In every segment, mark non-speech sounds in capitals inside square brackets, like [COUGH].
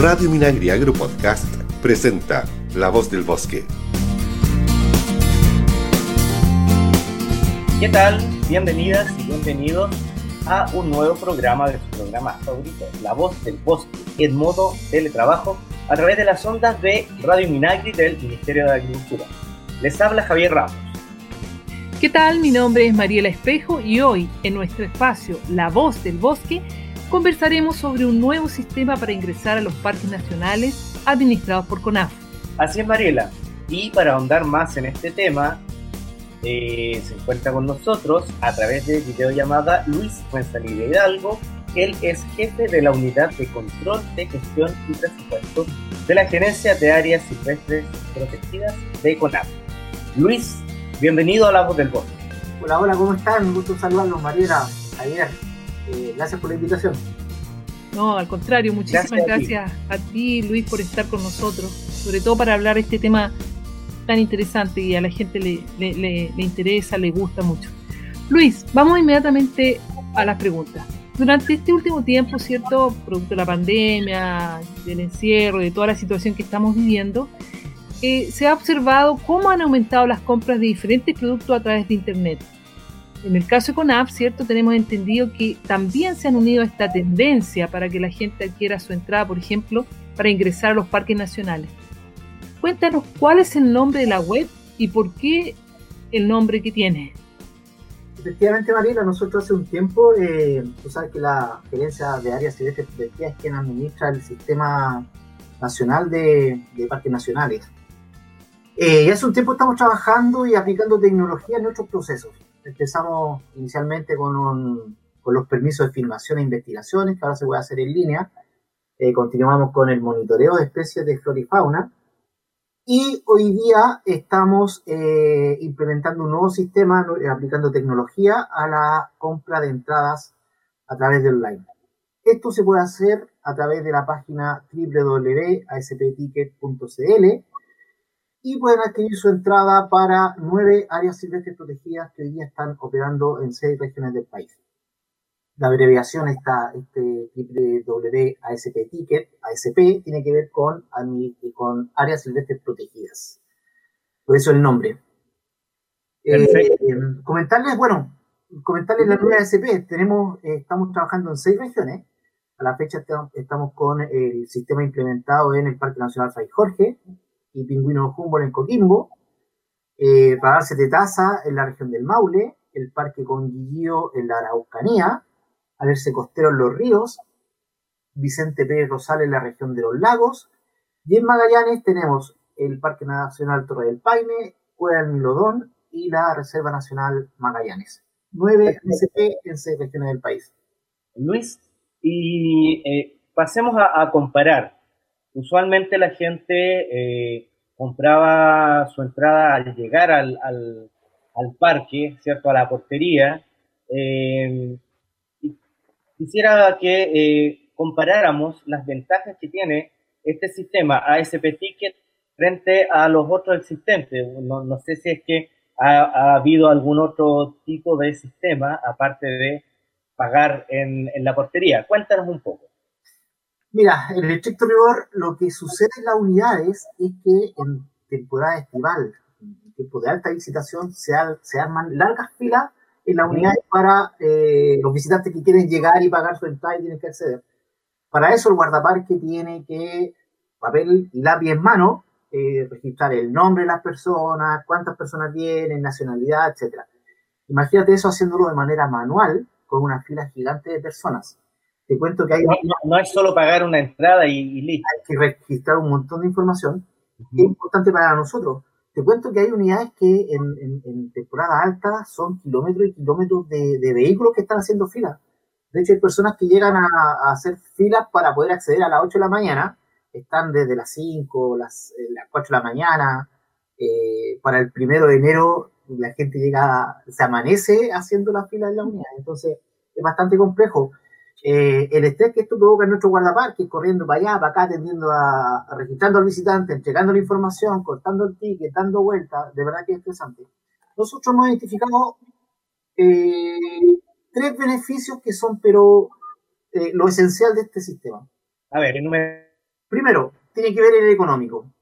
Radio Minagri Agro Podcast presenta La Voz del Bosque. ¿Qué tal? Bienvenidas y bienvenidos a un nuevo programa de su programa favorito, La Voz del Bosque, en modo teletrabajo, a través de las ondas de Radio Minagri del Ministerio de Agricultura. Les habla Javier Ramos. ¿Qué tal? Mi nombre es Mariela Espejo y hoy, en nuestro espacio La Voz del Bosque, conversaremos sobre un nuevo sistema para ingresar a los parques nacionales administrados por CONAF. Así es, Mariela. Y para ahondar más en este tema, eh, se encuentra con nosotros a través de videollamada Luis Fuenzalida Hidalgo. Él es jefe de la Unidad de Control de Gestión y Presupuesto de la Gerencia de Áreas Silvestres Protegidas de CONAF. Luis, bienvenido a La Voz del Bosque. Hola, hola, ¿cómo están? Un gusto saludarlos, Mariela, Javier. Eh, gracias por la invitación. No, al contrario, muchísimas gracias, a, ti. Luis, por estar con nosotros, sobre todo para hablar de este tema tan interesante y a la gente le, le, interesa, le gusta mucho. Luis, vamos inmediatamente a las preguntas. Durante este último tiempo, ¿cierto? Producto de la pandemia, del encierro, de toda la situación que estamos viviendo, eh, se ha observado cómo han aumentado las compras de diferentes productos a través de Internet en el caso de CONAF, ¿cierto? Tenemos entendido que también se han unido a esta tendencia para que la gente adquiera su entrada, por ejemplo, para ingresar a los parques nacionales. Cuéntanos cuál es el nombre de la web y por qué el nombre que tiene. Efectivamente, Mariela, nosotros hace un tiempo, eh, tú sabes que la gerencia de áreas silvestres protegidas es quien administra el sistema nacional de, parques nacionales. Eh, y hace un tiempo estamos trabajando y aplicando tecnología en nuestros procesos empezamos inicialmente con, con los permisos de filmación e investigaciones, que ahora se puede hacer en línea. Eh, continuamos con el monitoreo de especies de flora y fauna. Y hoy día estamos eh, implementando un nuevo sistema, aplicando tecnología a la compra de entradas a través de online. Esto se puede hacer a través de la página www.aspticket.cl y pueden adquirir su entrada para nueve áreas silvestres protegidas que hoy día están operando en seis regiones del país. La abreviación está este WASP Ticket, ASP, tiene que ver con, con áreas silvestres protegidas. Por eso el nombre. Eh, comentarles, bueno, comentarles la nueva ASP. Tenemos, eh, estamos trabajando en seis regiones. A la fecha estamos con el sistema implementado en el Parque Nacional Fray Jorge, y Pingüino Humboldt en Coquimbo, eh, darse de Taza en la región del Maule, el Parque Conguillío en la Araucanía, Alerce Costero en Los Ríos, Vicente Pérez Rosales en la región de los Lagos, y en Magallanes tenemos el Parque Nacional Torre del Paine, Cueva del Milodón y la Reserva Nacional Magallanes. Nueve SP en seis regiones del país. Luis, y eh, pasemos a, a comparar usualmente la gente eh, compraba su entrada al llegar al, al, parque, ¿cierto? A la portería. Eh, quisiera que eh, comparáramos las ventajas que tiene este sistema ASP Ticket frente a los otros existentes. No, no sé si es que ha, ha, habido algún otro tipo de sistema aparte de pagar en, en la portería. Cuéntanos un poco. Mira, en el estricto rigor, lo que sucede en las unidades es que en temporada estival, en tiempo de alta visitación, se, arman largas filas en las unidades para eh, los visitantes que quieren llegar y pagar su entrada y tienen que acceder. Para eso el guardaparque tiene que, papel y lápiz en mano, eh, registrar el nombre de las personas, cuántas personas vienen, nacionalidad, etc. Imagínate eso haciéndolo de manera manual, con una fila gigante de personas. Te cuento que hay... No, es solo pagar una entrada y, listo. Hay que registrar un montón de información que es importante para nosotros. Te cuento que hay unidades que en, temporada alta son kilómetros y kilómetros de, vehículos que están haciendo filas. De hecho, hay personas que llegan a, hacer filas para poder acceder a las 8 de la mañana. Están desde las 5, las, eh, las 4 de la mañana. Eh, para el primero de enero la gente llega, se amanece haciendo la fila en la unidad. Entonces, es bastante complejo. Eh, el estrés que esto provoca en nuestro guardaparque, corriendo para allá, para acá, atendiendo a, registrando al visitante, entregando la información, cortando el ticket, dando vueltas, de verdad que es estresante. Nosotros hemos identificado eh, tres beneficios que son, pero, eh, lo esencial de este sistema. A ver, Primero, tiene que ver el económico.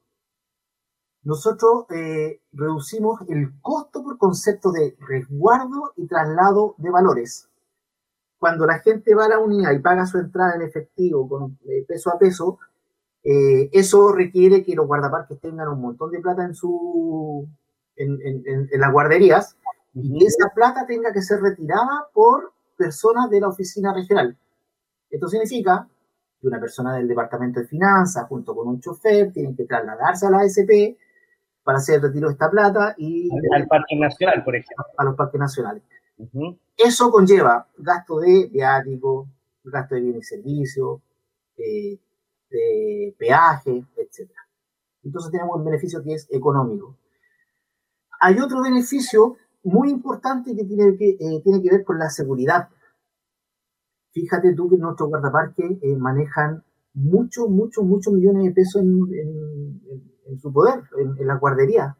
Nosotros eh, reducimos el costo por concepto de resguardo y traslado de valores. Cuando la gente va a la unidad y paga su entrada en efectivo con eh, peso a peso, eh, eso requiere que los guardaparques tengan un montón de plata en su en, en las guarderías y esa plata tenga que ser retirada por personas de la oficina regional. Esto significa que una persona del departamento de finanzas junto con un chofer tienen que trasladarse a la ASP para hacer el retiro de esta plata y... Al, Parque Nacional, por ejemplo. A los parques nacionales. Eso conlleva gasto de viático, gasto de bienes y servicios, eh, de peaje, etc. Entonces tenemos un beneficio que es económico. Hay otro beneficio muy importante que tiene que, eh, tiene que ver con la seguridad. Fíjate tú que nuestros guardaparques eh, manejan muchos, muchos, muchos millones de pesos en, su poder, en, la guardería.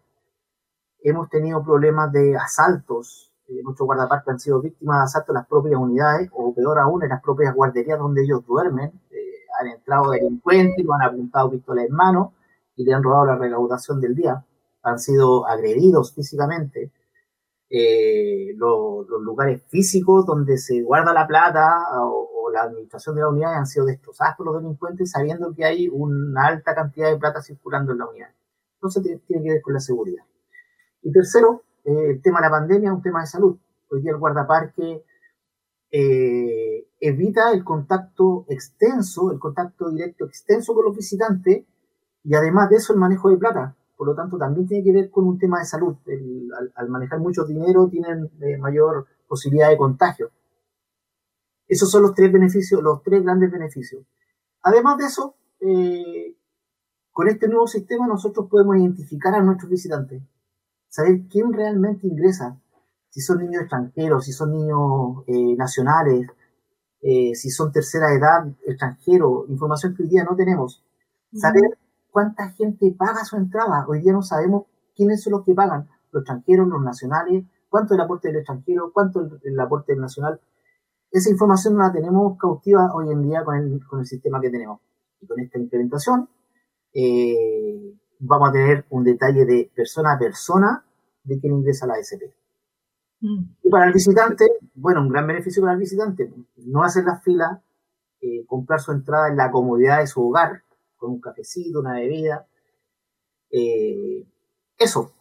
Hemos tenido problemas de asaltos. Eh, nuestros guardaparques han sido víctimas de asaltos en las propias unidades, o peor aún, en las propias guarderías donde ellos duermen. han entrado delincuentes, lo han apuntado pistolas en mano y le han robado la recaudación del día. Han sido agredidos físicamente eh, los, lugares físicos donde se guarda la plata o, la administración de la unidad han sido destrozadas por los delincuentes sabiendo que hay una alta cantidad de plata circulando en la unidad. Entonces tiene, que ver con la seguridad. Y tercero, eh, el tema de la pandemia es un tema de salud. Hoy día el guardaparque eh, evita el contacto extenso, el contacto directo extenso con los visitantes y además de eso el manejo de plata por lo tanto también tiene que ver con un tema de salud. al, manejar mucho dinero tienen eh, mayor posibilidad de contagio. Esos son los tres beneficios, los tres grandes beneficios. Además de eso, con este nuevo sistema nosotros podemos identificar a nuestros visitantes, saber quién realmente ingresa, si son niños extranjeros, si son niños eh, nacionales, si son tercera edad, extranjeros, información que hoy día no tenemos. Saber cuánta gente paga su entrada. Hoy día no sabemos quiénes son los que pagan, los extranjeros, los nacionales, cuánto el aporte del extranjero, cuánto es el aporte del nacional. Esa información no la tenemos cautiva hoy en día con el, con el sistema que tenemos. Y con esta implementación eh, vamos a tener un detalle de persona a persona de quien ingresa a la SP. Mm. Y para el visitante, bueno, un gran beneficio para el visitante, no hacer la fila, eh, comprar su entrada en la comodidad de su hogar, con un cafecito, una bebida. Eh, eso.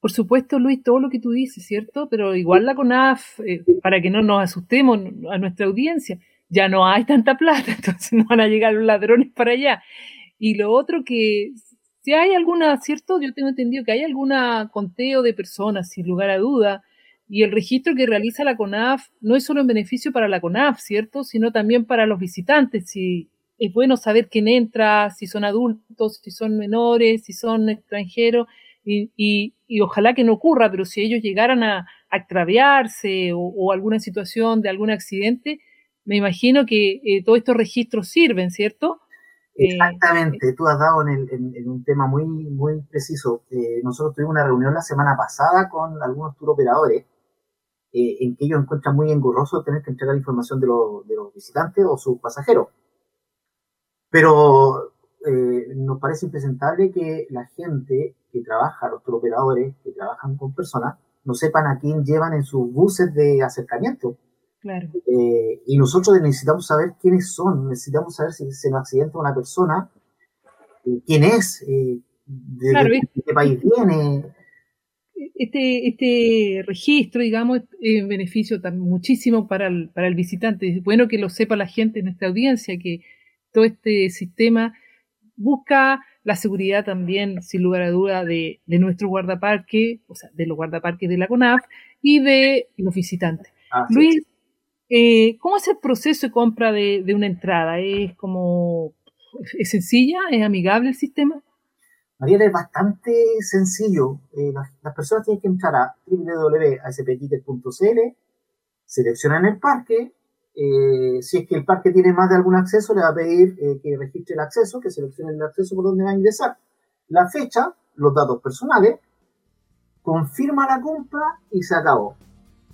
Por supuesto, Luis, todo lo que tú dices, ¿cierto? Pero igual la CONAF, eh, para que no nos asustemos a nuestra audiencia, ya no hay tanta plata, [LAUGHS] entonces no van a llegar los ladrones para allá. Y lo otro que, si hay alguna, ¿cierto? Yo tengo entendido que hay alguna conteo de personas, sin lugar a duda, y el registro que realiza la CONAF no es solo en beneficio para la CONAF, ¿cierto? Sino también para los visitantes. Si es bueno saber quién entra, si son adultos, si son menores, si son extranjeros, y, ojalá que no ocurra, pero si ellos llegaran a, extraviarse o, alguna situación de algún accidente, me imagino que eh, todos estos registros sirven, ¿cierto? Eh, Exactamente, tú has dado en, un tema muy, muy preciso. Eh, nosotros tuvimos una reunión la semana pasada con algunos tour operadores en que ellos encuentran muy engorroso tener que entregar información de, de los visitantes o sus pasajeros. Pero eh, nos parece impresentable que la gente que trabaja, los operadores que trabajan con personas, no sepan a quién llevan en sus buses de acercamiento. Claro. Eh, y nosotros necesitamos saber quiénes son, necesitamos saber si se nos accidenta una persona, eh, quién es, de, qué país viene. Este, este registro, digamos, es un beneficio muchísimo para el, para el visitante. Es bueno que lo sepa la gente en nuestra audiencia, que todo este sistema busca la seguridad también, sin lugar a duda, de, nuestro guardaparque, o sea, de los guardaparques de la CONAF y de los visitantes. Luis, eh, ¿cómo es el proceso de compra de, una entrada? ¿Es como, es sencilla? ¿Es amigable el sistema? Mariela, es bastante sencillo. Eh, las, personas tienen que entrar a www.aspticket.cl, seleccionan el parque, eh, si es que el parque tiene más de algún acceso, le va a pedir que registre el acceso, que seleccione el acceso por donde va a ingresar. La fecha, los datos personales, confirma la compra y se acabó.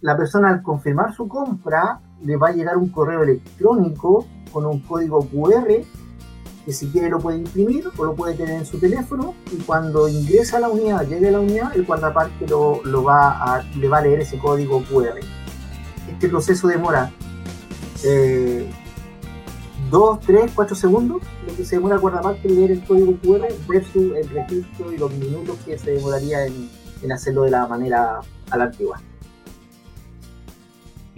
La persona al confirmar su compra le va a llegar un correo electrónico con un código QR que si quiere lo puede imprimir o lo puede tener en su teléfono y cuando ingresa a la unidad, llegue a la unidad, el guardaparque lo, lo va a, le va a leer ese código QR. Este proceso demora 2, 3, 4 segundos, lo que se demora el guardaparque en leer el código QR versus el registro y los minutos que se demoraría en, en hacerlo de la manera a la antigua.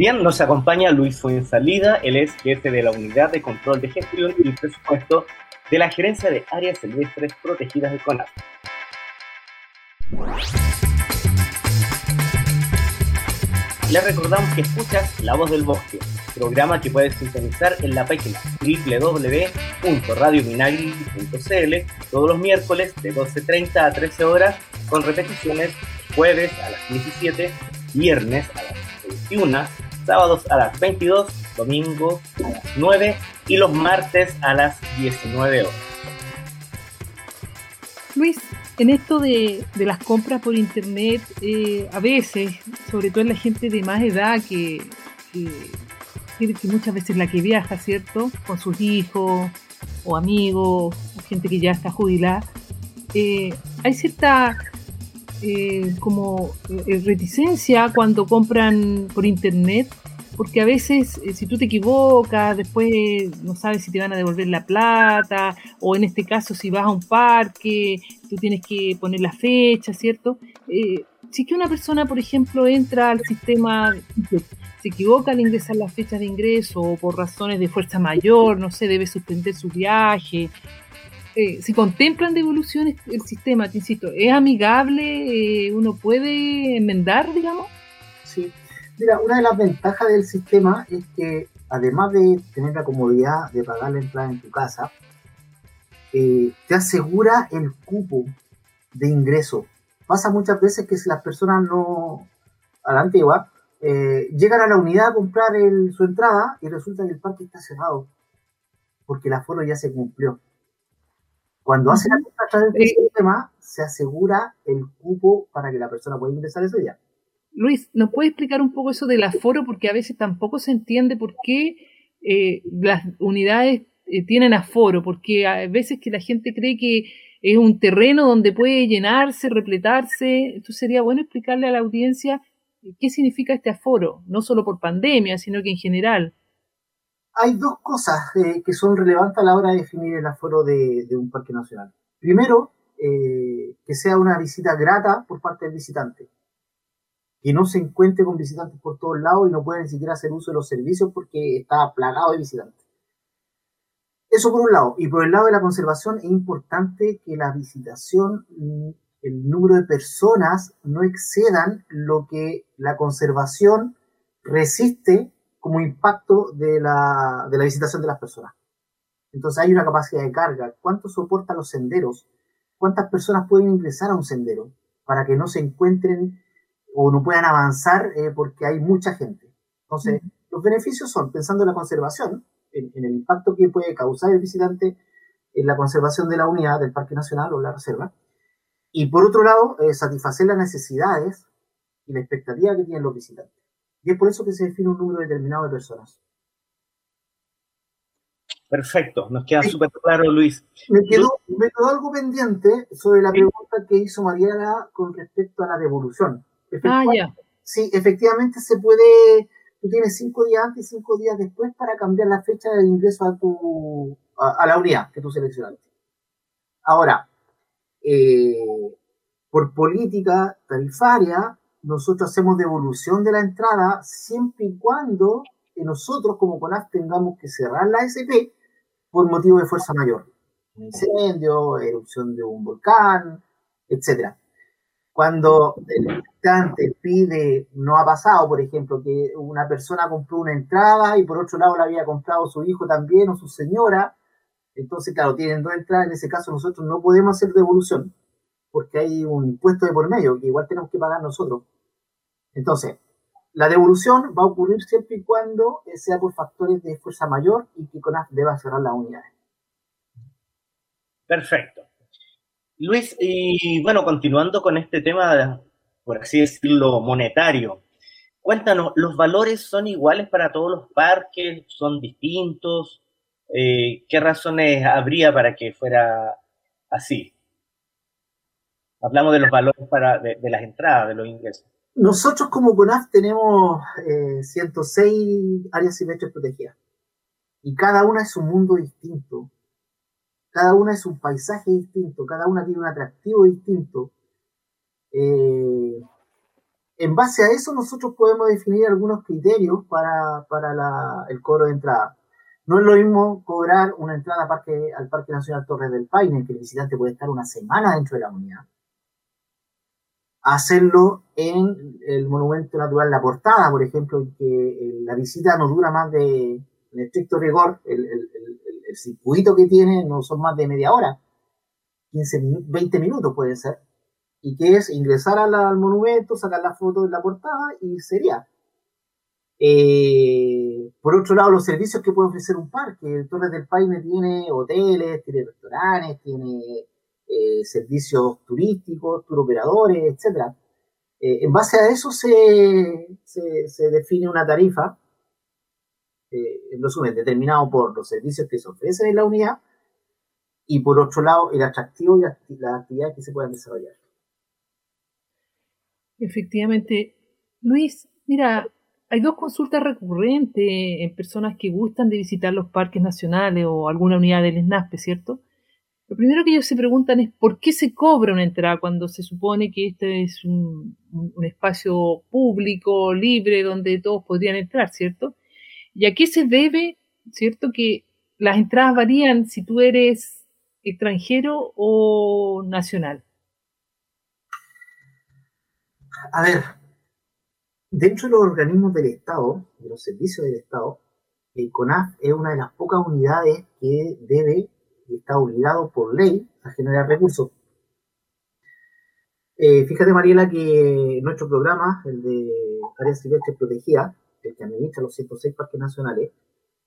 Bien, nos acompaña Luis Fuensalida, él es jefe de la Unidad de Control de Gestión y Presupuesto de la Gerencia de Áreas Silvestres Protegidas de CONAF. Les recordamos que escuchas La Voz del Bosque, programa que puedes sintonizar en la página www.radiominagri.cl todos los miércoles de 12.30 a 13 horas con repeticiones jueves a las 17, viernes a las 21 sábados a las 22, domingo a las 9 y los martes a las 19 horas. Luis, en esto de, las compras por internet, eh, a veces, sobre todo en la gente de más edad que, que, muchas veces la que viaja, ¿cierto? Con sus hijos o amigos, gente que ya está jubilada, eh, hay cierta eh, como eh, reticencia cuando compran por internet, porque a veces eh, si tú te equivocas, después no sabes si te van a devolver la plata, o en este caso si vas a un parque, tú tienes que poner la fecha, ¿cierto? si que una persona, por ejemplo, entra al sistema, se equivoca al ingresar la fecha de ingreso o por razones de fuerza mayor, no sé, debe suspender su viaje, eh, si contemplan devoluciones el sistema, te insisto, ¿es amigable? Eh, ¿Uno puede enmendar, digamos? Sí. Mira, una de las ventajas del sistema es que además de tener la comodidad de pagar la entrada en tu casa, eh, te asegura el cupo de ingreso. Pasa muchas veces que si las personas no, a la antigua, llegan a la unidad a comprar su entrada y resulta que el parque está cerrado porque el aforo ya se cumplió. Cuando hace la compra a través del sistema, se asegura el cupo para que la persona pueda ingresar ese día. Luis, ¿nos puede explicar un poco eso del aforo? Porque a veces tampoco se entiende por qué eh, las unidades eh, tienen aforo, porque a veces que la gente cree que es un terreno donde puede llenarse, repletarse. Entonces sería bueno explicarle a la audiencia qué significa este aforo, no solo por pandemia, sino que en general hay dos cosas eh, que son relevantes a la hora de definir el aforo de, un parque nacional. Primero, eh, que sea una visita grata por parte del visitante. Que no se encuentre con visitantes por todos lados y no pueda ni siquiera hacer uso de los servicios porque está plagado de visitantes. Eso por un lado. Y por el lado de la conservación es importante que la visitación, mm, el número de personas no excedan lo que la conservación resiste como impacto de la, de la visitación de las personas. Entonces hay una capacidad de carga. ¿Cuánto soportan los senderos? ¿Cuántas personas pueden ingresar a un sendero para que no se encuentren o no puedan avanzar eh, porque hay mucha gente? Entonces, los beneficios son, pensando en la conservación, en, el impacto que puede causar el visitante en la conservación de la unidad del Parque Nacional o la reserva. Y por otro lado, eh, satisfacer las necesidades y la expectativa que tienen los visitantes. Y es por eso que se define un número determinado de personas. Perfecto, nos queda súper claro, Luis. Me quedó, algo pendiente sobre la pregunta que hizo Mariana con respecto a la devolución. Ah, ya. Sí, efectivamente se puede, tú tienes cinco días antes y cinco días después para cambiar la fecha de ingreso a, tu, a, la unidad que tú seleccionaste. Ahora, eh, por política tarifaria, nosotros hacemos devolución de la entrada siempre y cuando nosotros como CONAF tengamos que cerrar la SP por motivo de fuerza mayor. Un incendio, erupción de un volcán, etc. Cuando el visitante pide, no ha pasado, por ejemplo, que una persona compró una entrada y por otro lado la había comprado su hijo también o su señora, entonces, claro, tienen dos entradas, en ese caso nosotros no podemos hacer devolución porque hay un impuesto de por medio que igual tenemos que pagar nosotros. Entonces, la devolución va a ocurrir siempre y cuando sea por factores de fuerza mayor y que CONAF deba cerrar las unidades. Perfecto. Luis, y bueno, continuando con este tema, por así decirlo, monetario, cuéntanos, ¿los valores son iguales para todos los parques? ¿Son distintos? eh, ¿qué razones habría para que fuera así? Hablamos de los valores para, de, las entradas, de los ingresos. Nosotros como CONAF tenemos 106 eh, áreas silvestres protegidas y cada una es un mundo distinto, cada una es un paisaje distinto, cada una tiene un atractivo distinto. Eh, en base a eso nosotros podemos definir algunos criterios para, el cobro de entrada. No es lo mismo cobrar una entrada al Parque Nacional Torres del Paine, que el visitante puede estar una semana dentro de la unidad, hacerlo en el Monumento Natural La Portada, por ejemplo, que la visita no dura más de, en estricto rigor, el, circuito que tiene no son más de media hora, 15, 20 minutos puede ser, y que es ingresar al monumento, sacar la foto de la portada y sería. Eh, por otro lado, los servicios que puede ofrecer un parque. El Torres del Paine tiene hoteles, tiene restaurantes, tiene eh, servicios turísticos, turoperadores, etc. Eh, en base a eso se, se, define una tarifa, en resumen, determinado por los servicios que se ofrecen en la unidad y por otro lado el atractivo y las actividades que se puedan desarrollar. Efectivamente. Luis, mira, hay dos consultas recurrentes en personas que gustan de visitar los parques nacionales o alguna unidad del SNASPE, ¿cierto? Lo primero que ellos se preguntan es por qué se cobra una entrada cuando se supone que este es un, espacio público, libre, donde todos podrían entrar, ¿cierto? ¿Y a qué se debe, ¿cierto? Que las entradas varían si tú eres extranjero o nacional. A ver, dentro de los organismos del Estado, de los servicios del Estado, el CONAF es una de las pocas unidades que debe y está obligado por ley a generar recursos. Eh, fíjate, Mariela, que nuestro programa, el de áreas silvestres protegidas, el que administra los 106 parques nacionales,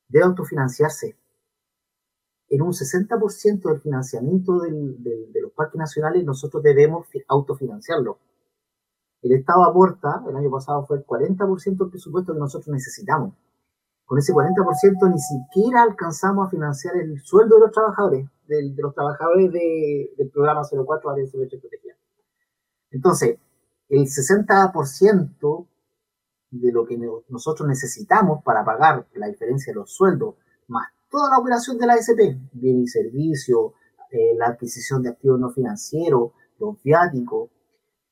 debe autofinanciarse. En un 60% del financiamiento de los parques nacionales nosotros debemos autofinanciarlo. El Estado aporta, el año pasado fue el 40% del presupuesto que nosotros necesitamos. Con ese 40% ni siquiera alcanzamos a financiar el sueldo de los trabajadores, de, los trabajadores del programa 04 Área de Protegida. Entonces, el 60% de lo que nosotros necesitamos para pagar la diferencia de los sueldos, más toda la operación de la SP, bien y servicio, eh, la adquisición de activos no financieros, los viáticos,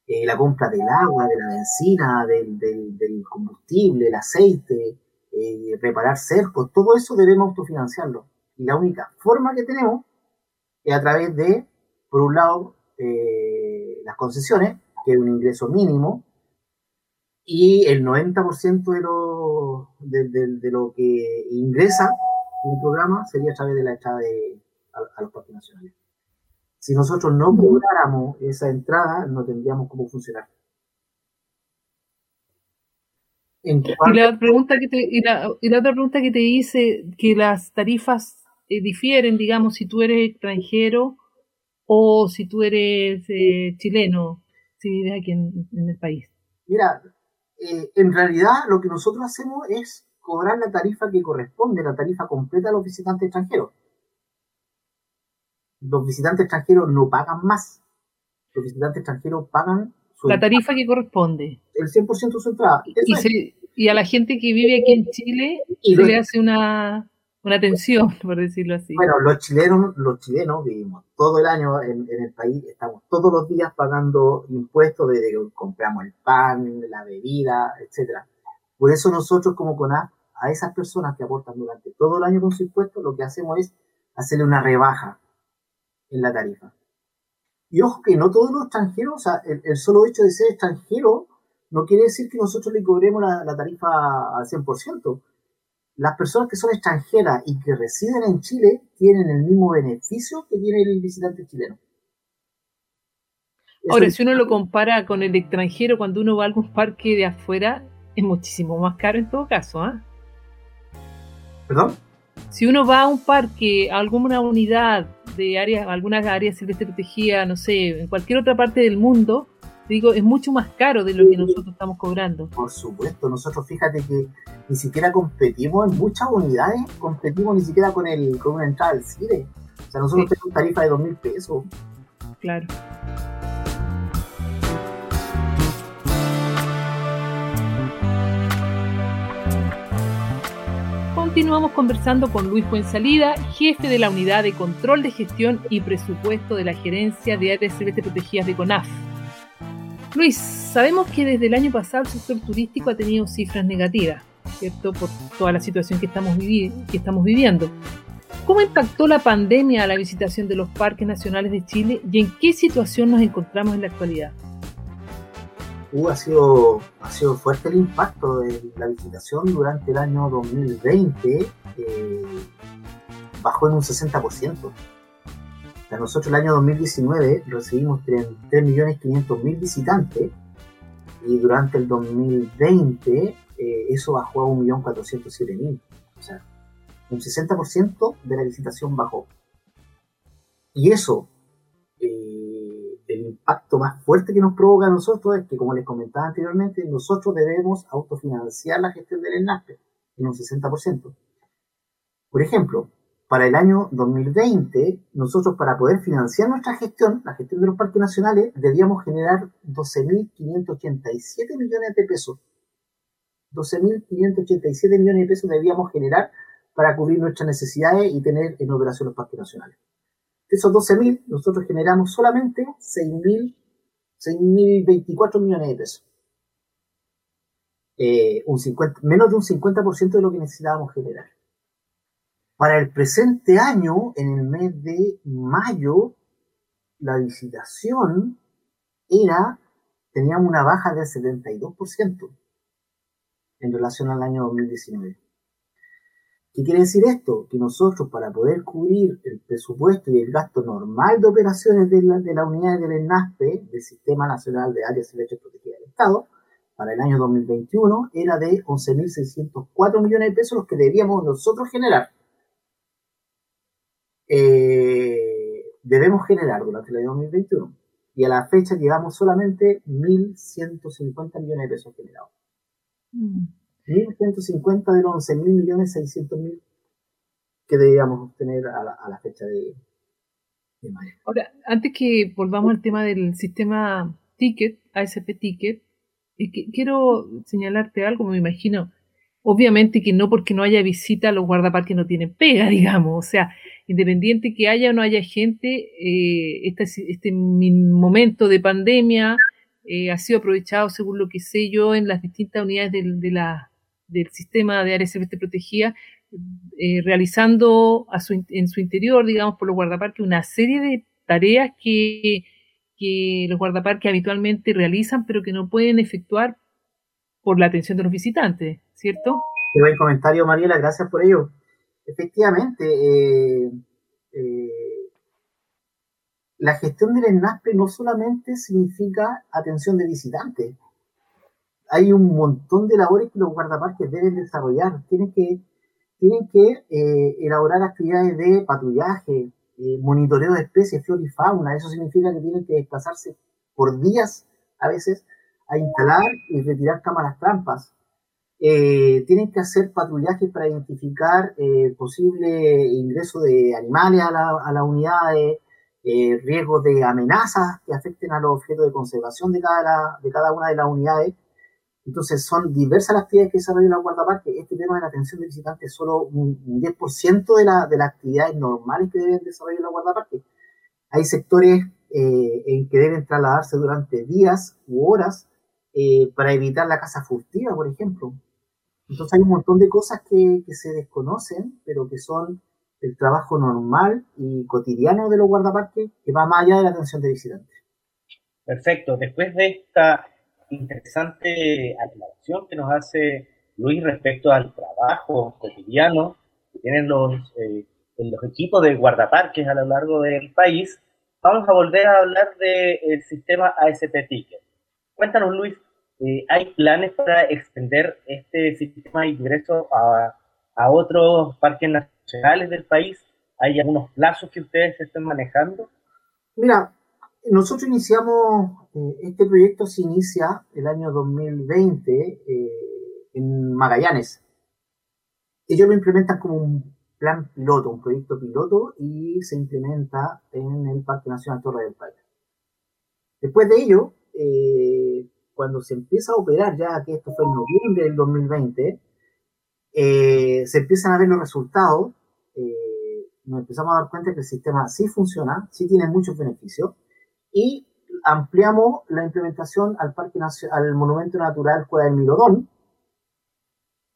eh, la compra del agua, de la benzina, del, del, combustible, el aceite, eh, reparar cercos, todo eso debemos autofinanciarlo. Y la única forma que tenemos es a través de, por un lado, eh, las concesiones, que es un ingreso mínimo, y el 90% de lo, de, lo que ingresa un programa sería a través de la entrada de, a los parques nacionales. Si nosotros no cobráramos esa entrada, no tendríamos cómo funcionar. y, la pregunta que te, y, la, otra pregunta que te hice, que las tarifas eh, difieren, digamos, si tú eres extranjero o si tú eres eh, chileno, si vives aquí en, el país. Mira, eh, en realidad lo que nosotros hacemos es cobrar la tarifa que corresponde, la tarifa completa a los visitantes extranjeros los visitantes extranjeros no pagan más. Los visitantes extranjeros pagan su la tarifa que corresponde. El 100% de su entrada. Y, a la gente que vive aquí en Chile se le hace una, una atención, [LAUGHS] por decirlo así. Bueno, los chilenos, los chilenos vivimos todo el año en, el país, estamos todos los días pagando impuestos desde que compramos el pan, la bebida, etcétera. Por eso nosotros como CONAF, a esas personas que aportan durante todo el año con su impuesto, lo que hacemos es hacerle una rebaja en la tarifa. Y ojo que no todos los extranjeros, o sea, el, solo hecho de ser extranjero no quiere decir que nosotros le cobremos la, tarifa al 100%. Las personas que son extranjeras y que residen en Chile tienen el mismo beneficio que tiene el visitante chileno. Ahora, si uno lo compara con el extranjero, cuando uno va a algún parque de afuera, es muchísimo más caro en todo caso, ¿ah? ¿Perdón? Si uno va a un parque, a alguna unidad de áreas, algunas áreas silvestres protegidas, no sé, en cualquier otra parte del mundo, digo, es mucho más caro de lo que nosotros estamos cobrando. Por supuesto, nosotros fíjate que ni siquiera competimos en muchas unidades, competimos ni siquiera con el con una entrada al cine. O sea, nosotros tenemos tarifa de dos mil pesos. Claro. Continuamos conversando con Luis Fuensalida, jefe de la Unidad de Control de Gestión y Presupuesto de la Gerencia de Áreas Celestes Protegidas de CONAF. Luis, sabemos que desde el año pasado el sector turístico ha tenido cifras negativas, ¿cierto? Por toda la situación que estamos, viviendo. ¿Cómo impactó la pandemia a la visitación de los parques nacionales de Chile y en qué situación nos encontramos en la actualidad? Uh, ha, sido, ha sido fuerte el impacto de la visitación durante el año 2020, eh, bajó en un 60%. O nosotros el año 2019 recibimos 3.500.000 visitantes y durante el 2020 eh, eso bajó a 1.407.000. O sea, un 60% de la visitación bajó. Y eso el impacto más fuerte que nos provoca a nosotros es que, como les comentaba anteriormente, nosotros debemos autofinanciar la gestión del ENASPE en un 60%. Por ejemplo, para el año 2020, nosotros para poder financiar nuestra gestión, la gestión de los parques nacionales, debíamos generar 12.587 millones de pesos. 12.587 millones de pesos debíamos generar para cubrir nuestras necesidades y tener en operación los parques nacionales. De esos 12.000, nosotros generamos solamente 6.024 millones de pesos. Eh, un 50, menos de un 50% de lo que necesitábamos generar. Para el presente año, en el mes de mayo, la visitación era, teníamos una baja del 72% en relación al año 2019. ¿Qué quiere decir esto? Que nosotros para poder cubrir el presupuesto y el gasto normal de operaciones de la, de unidad del ENASPE, del Sistema Nacional de Áreas Silvestres Protegidas del Estado, para el año 2021 era de 11.604 millones de pesos los que debíamos nosotros generar. Eh, debemos generar durante el año 2021. Y a la fecha llevamos solamente 1.150 millones de pesos generados. Mm. 1.150 de los 11.000 millones 600.000 que debíamos obtener a la, fecha de, mayo. Ahora, antes que volvamos al tema del sistema ticket, ASP ticket, quiero señalarte algo, me imagino. Obviamente que no porque no haya visita, los guardaparques no tienen pega, [LAUGHS] digamos. O sea, independiente que haya o no haya gente, eh, este, este momento de pandemia eh, ha sido aprovechado, según lo que sé yo, en las distintas unidades de, de la del sistema de áreas silvestres protegidas, eh, realizando en su interior, digamos, por los guardaparques, una serie de tareas que, los guardaparques habitualmente realizan, pero que no pueden efectuar por la atención de los visitantes, ¿cierto? Qué buen comentario, Mariela, gracias por ello. Efectivamente, eh, eh, la gestión del ENASPE no solamente significa atención de visitantes, hay un montón de labores que los guardaparques deben desarrollar. Tienen que, tienen que eh, elaborar actividades de patrullaje, monitoreo de especies, flora y fauna. Eso significa que tienen que desplazarse por días a veces a instalar y retirar cámaras trampas. Eh, tienen que hacer patrullajes para identificar posible ingreso de animales a la, a la unidad, riesgos de amenazas que afecten a los objetos de conservación de cada, de cada una de las unidades entonces, son diversas las actividades que desarrolla la guardaparque. Este tema de la atención de visitantes es solo un, 10% de, la, de las actividades normales que deben desarrollar la guardaparque. Hay sectores eh, en que deben trasladarse durante días u horas eh, para evitar la caza furtiva, por ejemplo. Entonces, hay un montón de cosas que, que se desconocen, pero que son el trabajo normal y cotidiano de los guardaparques, que va más allá de la atención de visitantes. Perfecto. Después de esta interesante aclaración que nos hace Luis respecto al trabajo cotidiano que tienen los, eh, los equipos de guardaparques a lo largo del país. Vamos a volver a hablar del sistema ASP Ticket. Cuéntanos, Luis, eh, ¿hay planes para extender este sistema de ingreso a, a otros parques nacionales del país? ¿Hay algunos plazos que ustedes estén manejando? Mira, Nosotros iniciamos, eh, este proyecto se inicia el año 2020 eh, en Magallanes. Ellos lo implementan como un plan piloto, un proyecto piloto y se implementa en el Parque Nacional Torre del Paine. Después de ello, eh, cuando se empieza a operar, ya que esto fue en noviembre del 2020, se empiezan a ver los resultados, nos empezamos a dar cuenta que el sistema sí funciona, sí tiene muchos beneficios, y ampliamos la implementación al Parque al Monumento Natural Cueva del Milodón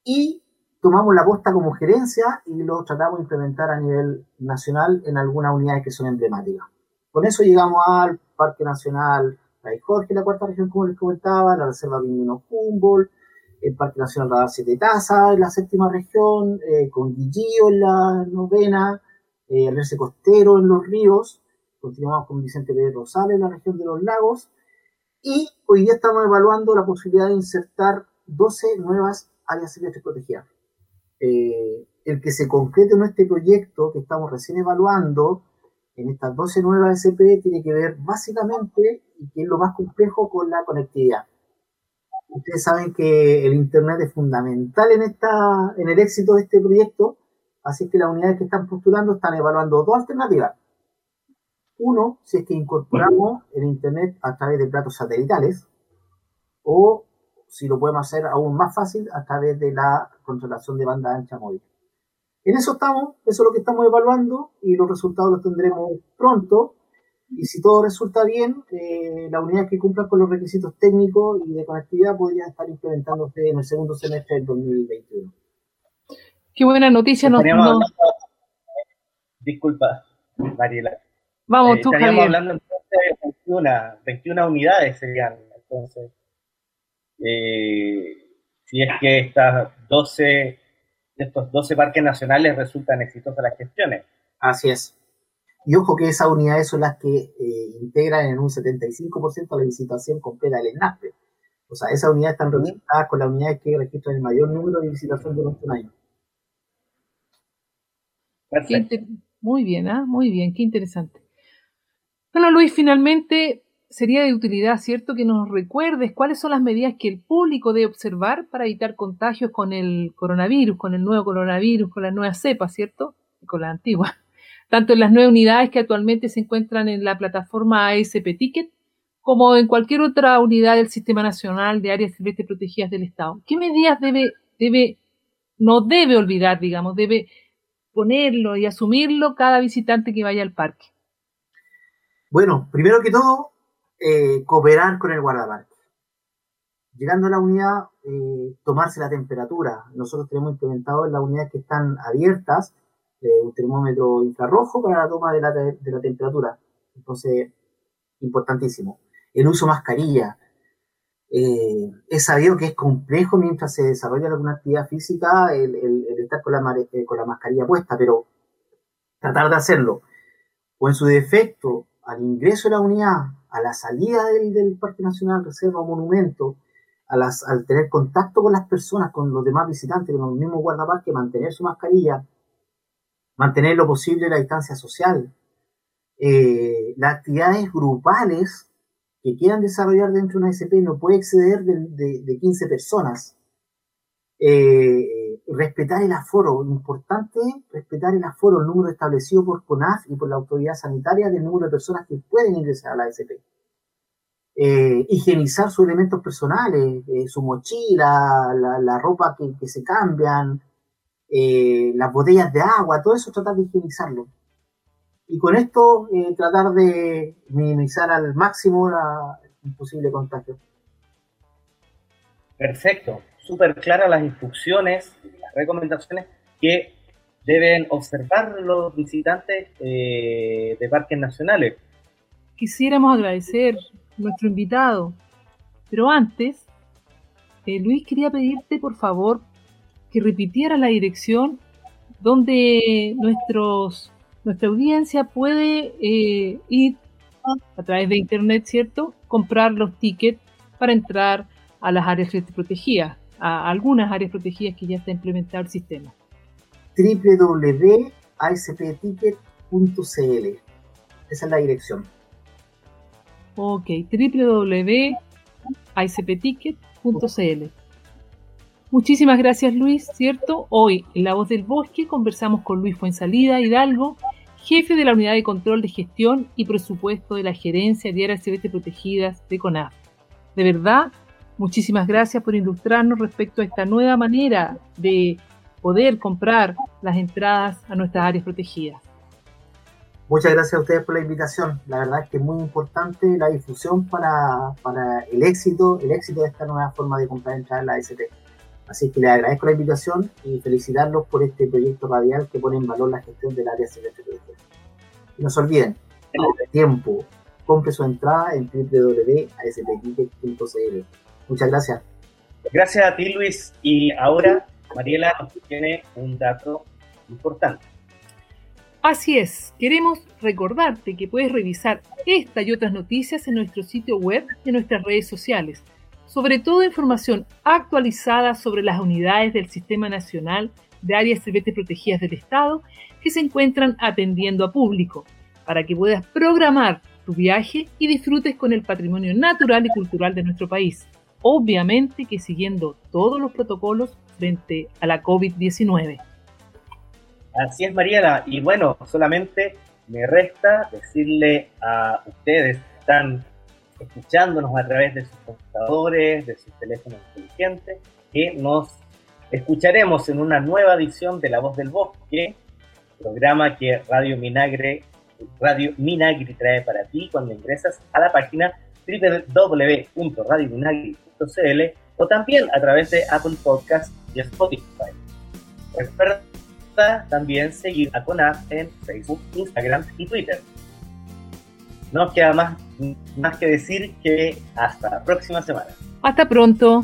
y tomamos la posta como gerencia y lo tratamos de implementar a nivel nacional en algunas unidades que son emblemáticas. Con eso llegamos al Parque Nacional Ray Jorge, la cuarta región, como les comentaba, la Reserva Pingüino Humboldt, el Parque Nacional Radar Siete Taza en la séptima región, eh, con Guillío en la novena, eh, el Costero en los ríos, continuamos con Vicente Pérez Rosales en la región de los lagos y hoy día estamos evaluando la posibilidad de insertar 12 nuevas áreas silvestres protegidas. Eh, el que se concrete en este proyecto que estamos recién evaluando, en estas 12 nuevas SP, tiene que ver básicamente, y que es lo más complejo, con la conectividad. Ustedes saben que el Internet es fundamental en, esta, en el éxito de este proyecto, así que las unidades que están postulando están evaluando dos alternativas uno, si es que incorporamos el Internet a través de platos satelitales, o si lo podemos hacer aún más fácil a través de la controlación de banda ancha móvil. En eso estamos, eso es lo que estamos evaluando y los resultados los tendremos pronto. Y si todo resulta bien, eh, las unidades que cumplan con los requisitos técnicos y de conectividad podrían estar implementándose en el segundo semestre del 2021. Qué buena noticia nos, Disculpa, Mariela. Vamos, eh, tú, Estaríamos hablando entonces de 21, 21 unidades serían, entonces. Eh, si es que estas 12, estos 12 parques nacionales resultan exitosas las gestiones. Así es. Y ojo que esas unidades son las que eh, integran en un 75% la visitación completa del ENASPE. O sea, esas unidades están representadas con las unidades que registran el mayor número de visitación durante un año. Perfecto. Muy bien, ¿ah? muy bien, qué interesante. Bueno, Luis, finalmente sería de utilidad, ¿cierto?, que nos recuerdes cuáles son las medidas que el público debe observar para evitar contagios con el coronavirus, con el nuevo coronavirus, con la nueva cepa, ¿cierto? Y con la antigua. [LAUGHS] Tanto en las nueve unidades que actualmente se encuentran en la plataforma ASP Ticket, como en cualquier otra unidad del Sistema Nacional de Áreas Silvestres Protegidas del Estado. ¿Qué medidas debe, debe, no debe olvidar, digamos, debe ponerlo y asumirlo cada visitante que vaya al parque? Bueno, primero que todo, eh, cooperar con el guardaparque. Llegando a la unidad, eh, tomarse la temperatura. Nosotros tenemos implementado en las unidades que están abiertas eh, un termómetro infrarrojo para la toma de la, temperatura. Entonces, importantísimo. El uso de mascarilla. es sabido que es complejo mientras se desarrolla alguna actividad física el, estar con la, con la mascarilla puesta, pero tratar de hacerlo. O en su defecto, al ingreso de la unidad, a la salida del, Parque Nacional, Reserva Monumento, a las, al tener contacto con las personas, con los demás visitantes, con los mismos guardaparques, mantener su mascarilla, mantener lo posible la distancia social. Eh, las actividades grupales que quieran desarrollar dentro de una SP no puede exceder de, de, 15 personas. Eh, respetar el aforo, importante respetar el aforo, el número establecido por CONAF y por la autoridad sanitaria del número de personas que pueden ingresar a la SP. Eh, higienizar sus elementos personales, eh, su mochila, la, ropa que, se cambian, eh, las botellas de agua, todo eso tratar de higienizarlo. Y con esto tratar de minimizar al máximo la, el posible contagio. Perfecto, súper claras las instrucciones, las recomendaciones que deben observar los visitantes eh, de parques nacionales. Quisiéramos agradecer a nuestro invitado, pero antes, eh, Luis quería pedirte por favor que repitiera la dirección donde nuestros, nuestra audiencia puede eh, ir a través de internet, ¿cierto? Comprar los tickets para entrar a las áreas protegidas a algunas áreas protegidas que ya está implementado el sistema. www.aspticket.cl Esa es la dirección. Ok, www.icpticket.cl. Muchísimas gracias Luis, ¿cierto? Hoy en La Voz del Bosque conversamos con Luis Fuensalida Hidalgo, jefe de la Unidad de Control de Gestión y Presupuesto de la Gerencia de Áreas Celestes Protegidas de CONAF. De verdad, muchísimas gracias por ilustrarnos respecto a esta nueva manera de poder comprar las entradas a nuestras áreas protegidas. Muchas gracias a ustedes por la invitación. La verdad es que es muy importante la difusión para, para el éxito, el éxito de esta nueva forma de comprar entradas en la SP. Así que les agradezco la invitación y felicitarlos por este proyecto radial que pone en valor la gestión del área celeste Y no se olviden, tiempo, compre su entrada en www.aspticket.cl. Muchas gracias. Gracias a ti, Luis. Y ahora Mariela tiene un dato importante. Así es, queremos recordarte que puedes revisar esta y otras noticias en nuestro sitio web y en nuestras redes sociales, sobre todo información actualizada sobre las unidades del Sistema Nacional de Áreas Silvestres Protegidas del Estado que se encuentran atendiendo a público, para que puedas programar tu viaje y disfrutes con el patrimonio natural y cultural de nuestro país, obviamente que siguiendo todos los protocolos frente a la COVID-19. Así es, Mariela. Y bueno, solamente me resta decirle a ustedes que están escuchándonos a través de sus computadores, de sus teléfonos inteligentes, que nos escucharemos en una nueva edición de La Voz del Bosque, programa que Radio Minagre, Radio Minagri trae para ti cuando ingresas a la página www.radiominagri.cl o también a través de Apple Podcast y Spotify también seguir a CONAF en Facebook, Instagram y Twitter. No queda más, más que decir que hasta la próxima semana. Hasta pronto.